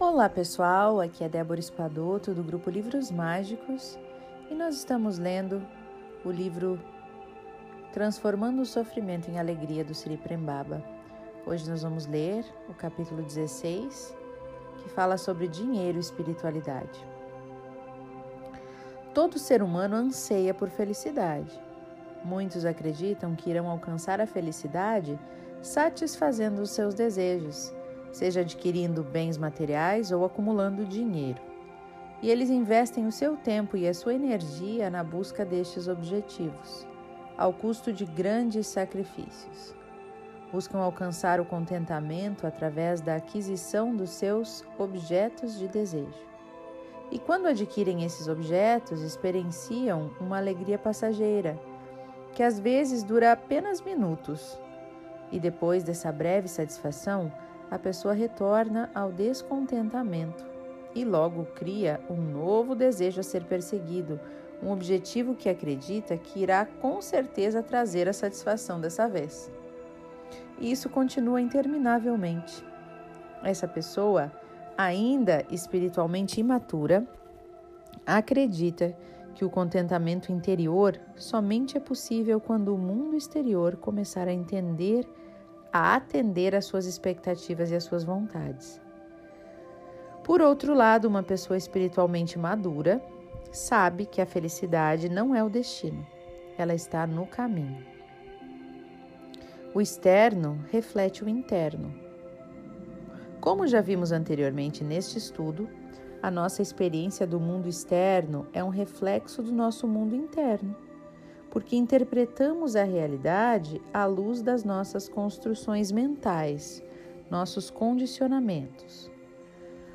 Olá pessoal, aqui é Débora Espadoto do grupo Livros Mágicos e nós estamos lendo o livro Transformando o Sofrimento em Alegria do Sri Prembaba. Hoje nós vamos ler o capítulo 16, que fala sobre dinheiro e espiritualidade. Todo ser humano anseia por felicidade. Muitos acreditam que irão alcançar a felicidade satisfazendo os seus desejos seja adquirindo bens materiais ou acumulando dinheiro. E eles investem o seu tempo e a sua energia na busca destes objetivos, ao custo de grandes sacrifícios. Buscam alcançar o contentamento através da aquisição dos seus objetos de desejo. E quando adquirem esses objetos, experienciam uma alegria passageira, que às vezes dura apenas minutos. E depois dessa breve satisfação, a pessoa retorna ao descontentamento e logo cria um novo desejo a ser perseguido, um objetivo que acredita que irá com certeza trazer a satisfação dessa vez. E isso continua interminavelmente. Essa pessoa, ainda espiritualmente imatura, acredita que o contentamento interior somente é possível quando o mundo exterior começar a entender a atender às suas expectativas e às suas vontades. Por outro lado, uma pessoa espiritualmente madura sabe que a felicidade não é o destino, ela está no caminho. O externo reflete o interno. Como já vimos anteriormente neste estudo, a nossa experiência do mundo externo é um reflexo do nosso mundo interno porque interpretamos a realidade à luz das nossas construções mentais, nossos condicionamentos.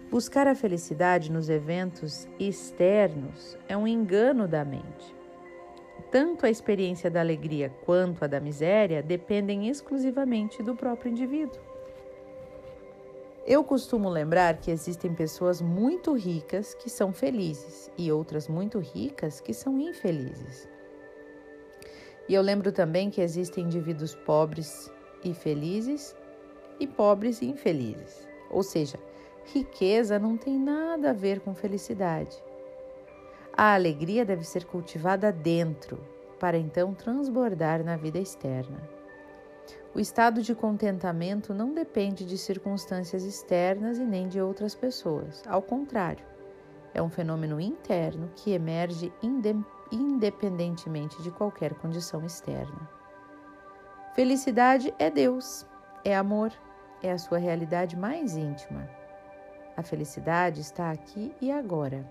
Buscar a felicidade nos eventos externos é um engano da mente. Tanto a experiência da alegria quanto a da miséria dependem exclusivamente do próprio indivíduo. Eu costumo lembrar que existem pessoas muito ricas que são felizes e outras muito ricas que são infelizes. E eu lembro também que existem indivíduos pobres e felizes e pobres e infelizes. Ou seja, riqueza não tem nada a ver com felicidade. A alegria deve ser cultivada dentro, para então transbordar na vida externa. O estado de contentamento não depende de circunstâncias externas e nem de outras pessoas. Ao contrário, é um fenômeno interno que emerge independentemente de qualquer condição externa. Felicidade é Deus, é amor, é a sua realidade mais íntima. A felicidade está aqui e agora.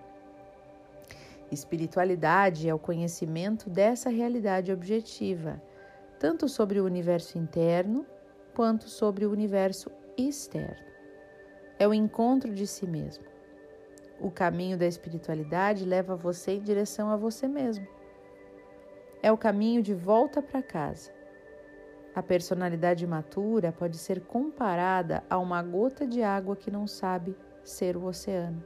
Espiritualidade é o conhecimento dessa realidade objetiva, tanto sobre o universo interno quanto sobre o universo externo. É o encontro de si mesmo. O caminho da espiritualidade leva você em direção a você mesmo. É o caminho de volta para casa. A personalidade matura pode ser comparada a uma gota de água que não sabe ser o oceano.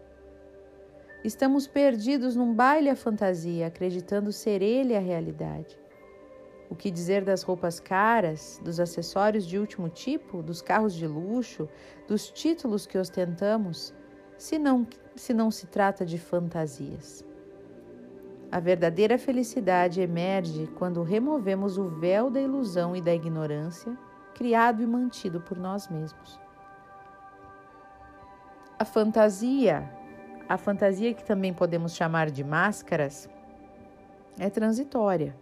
Estamos perdidos num baile à fantasia, acreditando ser ele a realidade. O que dizer das roupas caras, dos acessórios de último tipo, dos carros de luxo, dos títulos que ostentamos? Se não, se não se trata de fantasias. A verdadeira felicidade emerge quando removemos o véu da ilusão e da ignorância criado e mantido por nós mesmos. A fantasia, a fantasia que também podemos chamar de máscaras, é transitória,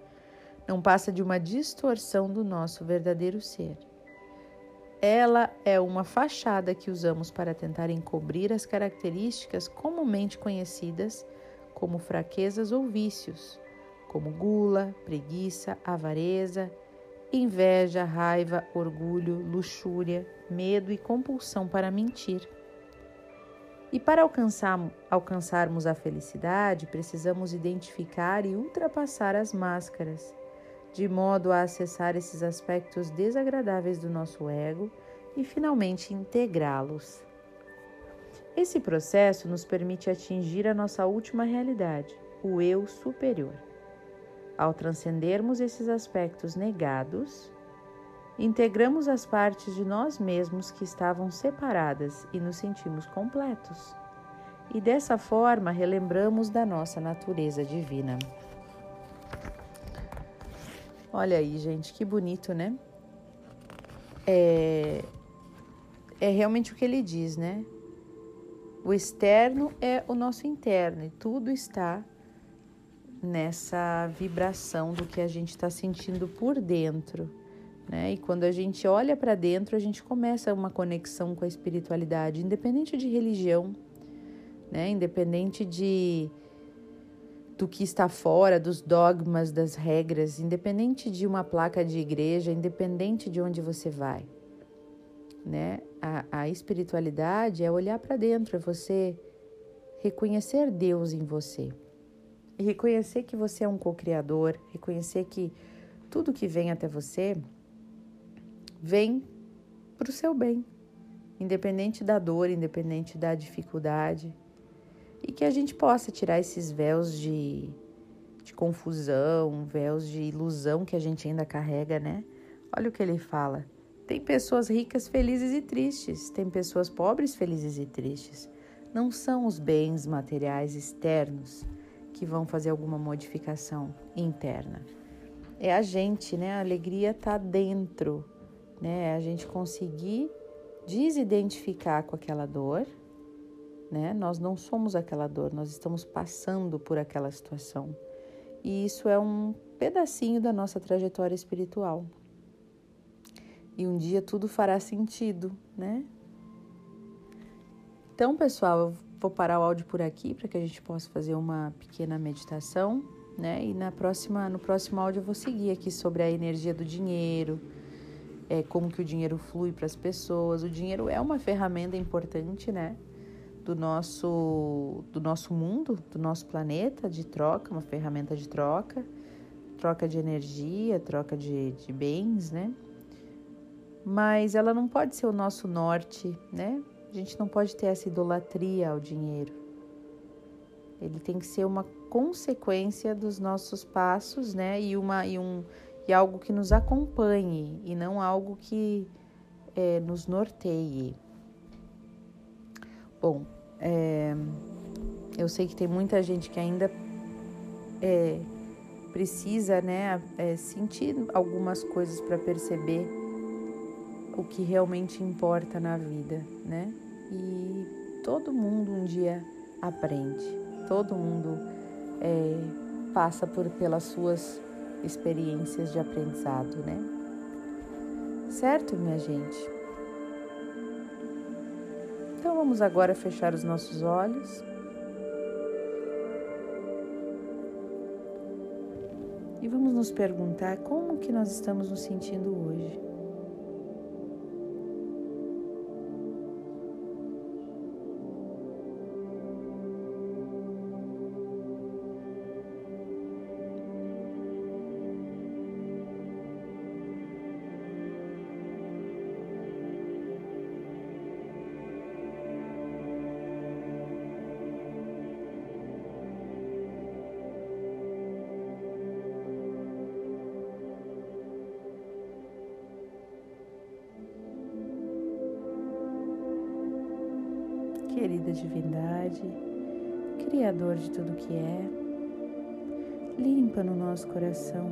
não passa de uma distorção do nosso verdadeiro ser. Ela é uma fachada que usamos para tentar encobrir as características comumente conhecidas como fraquezas ou vícios, como gula, preguiça, avareza, inveja, raiva, orgulho, luxúria, medo e compulsão para mentir. E para alcançar, alcançarmos a felicidade, precisamos identificar e ultrapassar as máscaras de modo a acessar esses aspectos desagradáveis do nosso ego e finalmente integrá-los. Esse processo nos permite atingir a nossa última realidade, o eu superior. Ao transcendermos esses aspectos negados, integramos as partes de nós mesmos que estavam separadas e nos sentimos completos. E dessa forma relembramos da nossa natureza divina. Olha aí, gente, que bonito, né? É, é realmente o que ele diz, né? O externo é o nosso interno e tudo está nessa vibração do que a gente está sentindo por dentro. Né? E quando a gente olha para dentro, a gente começa uma conexão com a espiritualidade, independente de religião, né? independente de do que está fora, dos dogmas, das regras, independente de uma placa de igreja, independente de onde você vai. Né? A, a espiritualidade é olhar para dentro, é você reconhecer Deus em você. E reconhecer que você é um co-criador, reconhecer que tudo que vem até você vem para o seu bem, independente da dor, independente da dificuldade, e que a gente possa tirar esses véus de, de confusão, véus de ilusão que a gente ainda carrega, né? Olha o que ele fala. Tem pessoas ricas, felizes e tristes, tem pessoas pobres, felizes e tristes. Não são os bens materiais externos que vão fazer alguma modificação interna. É a gente, né? A alegria está dentro né? A gente conseguir desidentificar com aquela dor, né? Nós não somos aquela dor, nós estamos passando por aquela situação. E isso é um pedacinho da nossa trajetória espiritual. E um dia tudo fará sentido, né? Então, pessoal, eu vou parar o áudio por aqui para que a gente possa fazer uma pequena meditação, né? E na próxima, no próximo áudio eu vou seguir aqui sobre a energia do dinheiro, é, como que o dinheiro flui para as pessoas. O dinheiro é uma ferramenta importante, né? Do nosso, do nosso mundo, do nosso planeta, de troca, uma ferramenta de troca, troca de energia, troca de, de bens, né? Mas ela não pode ser o nosso norte, né? A gente não pode ter essa idolatria ao dinheiro. Ele tem que ser uma consequência dos nossos passos, né? E, uma, e um, e algo que nos acompanhe e não algo que é, nos norteie. Bom, é, eu sei que tem muita gente que ainda é, precisa né, é, sentir algumas coisas para perceber o que realmente importa na vida, né? E todo mundo um dia aprende, todo mundo é, passa por pelas suas experiências de aprendizado, né? Certo, minha gente? Então vamos agora fechar os nossos olhos. E vamos nos perguntar como que nós estamos nos sentindo hoje. Querida divindade, Criador de tudo que é, limpa no nosso coração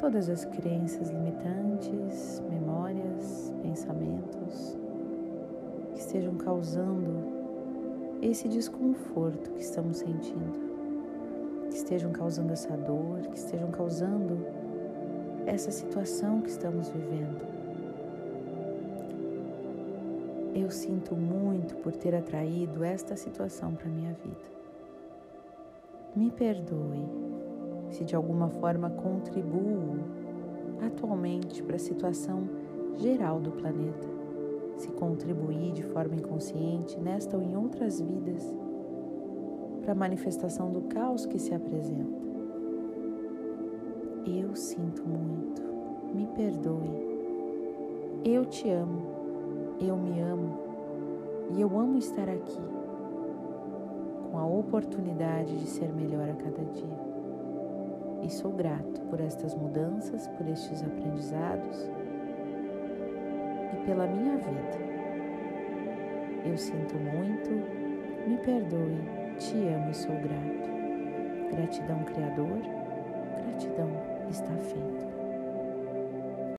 todas as crenças limitantes, memórias, pensamentos que estejam causando esse desconforto que estamos sentindo, que estejam causando essa dor, que estejam causando essa situação que estamos vivendo. Eu sinto muito por ter atraído esta situação para minha vida. Me perdoe se de alguma forma contribuo atualmente para a situação geral do planeta, se contribuir de forma inconsciente nesta ou em outras vidas para a manifestação do caos que se apresenta. Eu sinto muito, me perdoe. Eu te amo eu me amo e eu amo estar aqui com a oportunidade de ser melhor a cada dia. e sou grato por estas mudanças, por estes aprendizados e pela minha vida. Eu sinto muito, me perdoe, te amo e sou grato. Gratidão, Criador, gratidão está feito.